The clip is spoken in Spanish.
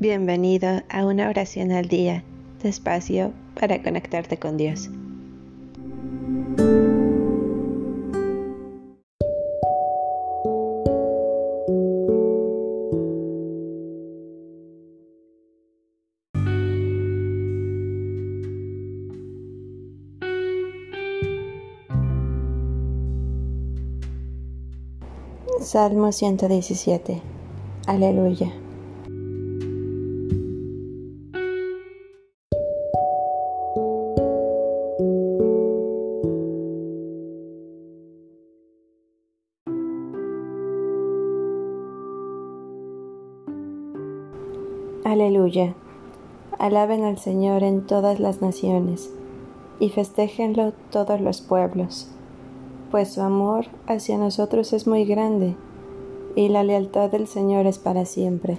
Bienvenido a una oración al día, despacio para conectarte con Dios. Salmo 117. Aleluya. Aleluya. Alaben al Señor en todas las naciones, y festéjenlo todos los pueblos, pues su amor hacia nosotros es muy grande, y la lealtad del Señor es para siempre.